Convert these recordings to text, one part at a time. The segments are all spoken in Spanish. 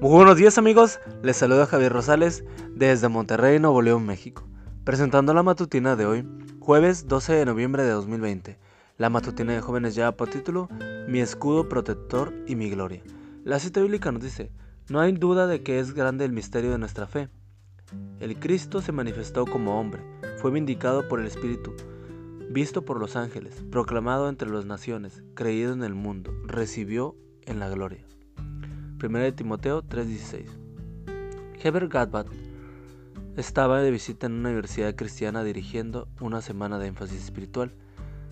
Muy buenos días amigos, les saluda Javier Rosales desde Monterrey, Nuevo León, México, presentando la matutina de hoy, jueves 12 de noviembre de 2020. La matutina de jóvenes ya por título Mi escudo protector y mi gloria. La cita bíblica nos dice, no hay duda de que es grande el misterio de nuestra fe. El Cristo se manifestó como hombre, fue vindicado por el Espíritu, visto por los ángeles, proclamado entre las naciones, creído en el mundo, recibió en la gloria. 1 Timoteo 3:16. Heber Gadbat estaba de visita en una universidad cristiana dirigiendo una semana de énfasis espiritual.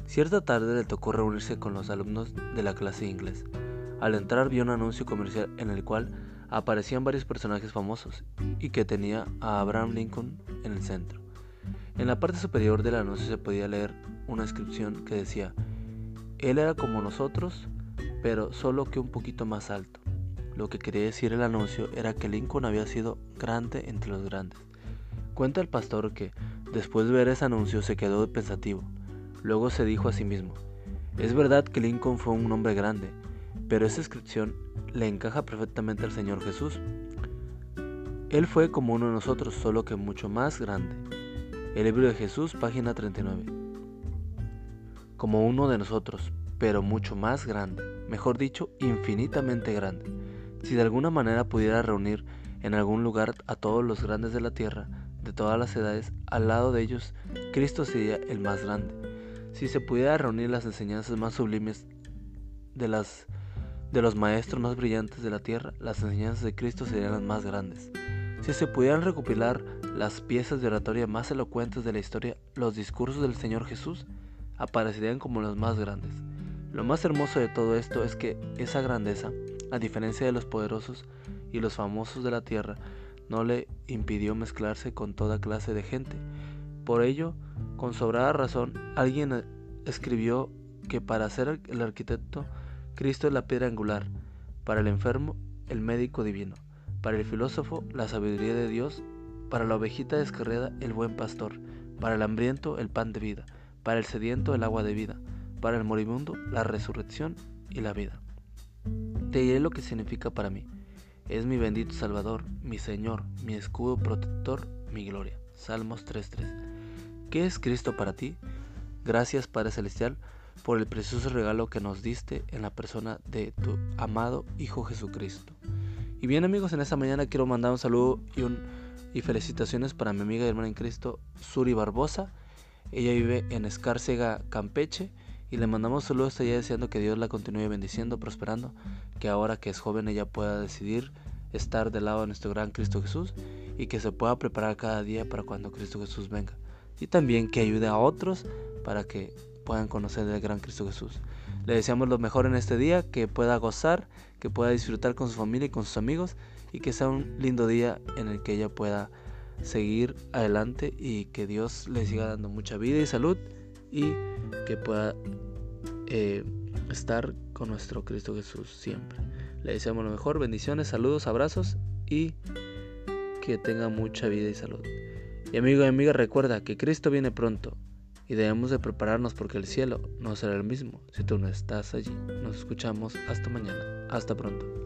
Cierta tarde le tocó reunirse con los alumnos de la clase de inglés. Al entrar vio un anuncio comercial en el cual aparecían varios personajes famosos y que tenía a Abraham Lincoln en el centro. En la parte superior del anuncio se podía leer una inscripción que decía, Él era como nosotros, pero solo que un poquito más alto. Lo que quería decir el anuncio era que Lincoln había sido grande entre los grandes. Cuenta el pastor que, después de ver ese anuncio, se quedó pensativo. Luego se dijo a sí mismo, es verdad que Lincoln fue un hombre grande, pero esa inscripción le encaja perfectamente al Señor Jesús. Él fue como uno de nosotros, solo que mucho más grande. El libro de Jesús, página 39. Como uno de nosotros, pero mucho más grande, mejor dicho, infinitamente grande. Si de alguna manera pudiera reunir en algún lugar a todos los grandes de la tierra, de todas las edades, al lado de ellos, Cristo sería el más grande. Si se pudiera reunir las enseñanzas más sublimes de, las, de los maestros más brillantes de la tierra, las enseñanzas de Cristo serían las más grandes. Si se pudieran recopilar las piezas de oratoria más elocuentes de la historia, los discursos del Señor Jesús aparecerían como los más grandes. Lo más hermoso de todo esto es que esa grandeza a diferencia de los poderosos y los famosos de la tierra, no le impidió mezclarse con toda clase de gente. Por ello, con sobrada razón, alguien escribió que para ser el arquitecto, Cristo es la piedra angular, para el enfermo, el médico divino, para el filósofo, la sabiduría de Dios, para la ovejita descarriada, el buen pastor, para el hambriento, el pan de vida, para el sediento, el agua de vida, para el moribundo, la resurrección y la vida. Te lo que significa para mí. Es mi bendito Salvador, mi Señor, mi escudo protector, mi gloria. Salmos 3.3. ¿Qué es Cristo para ti? Gracias Padre Celestial por el precioso regalo que nos diste en la persona de tu amado Hijo Jesucristo. Y bien amigos, en esta mañana quiero mandar un saludo y, un, y felicitaciones para mi amiga y hermana en Cristo, Suri Barbosa. Ella vive en Escárcega, Campeche y le mandamos saludos allá deseando que Dios la continúe bendiciendo, prosperando, que ahora que es joven ella pueda decidir estar del lado de nuestro gran Cristo Jesús y que se pueda preparar cada día para cuando Cristo Jesús venga. Y también que ayude a otros para que puedan conocer del gran Cristo Jesús. Le deseamos lo mejor en este día, que pueda gozar, que pueda disfrutar con su familia y con sus amigos y que sea un lindo día en el que ella pueda seguir adelante y que Dios le siga dando mucha vida y salud y que pueda eh, estar con nuestro Cristo Jesús siempre. Le deseamos lo mejor, bendiciones, saludos, abrazos y que tenga mucha vida y salud. Y amigo y amiga, recuerda que Cristo viene pronto y debemos de prepararnos porque el cielo no será el mismo si tú no estás allí. Nos escuchamos hasta mañana. Hasta pronto.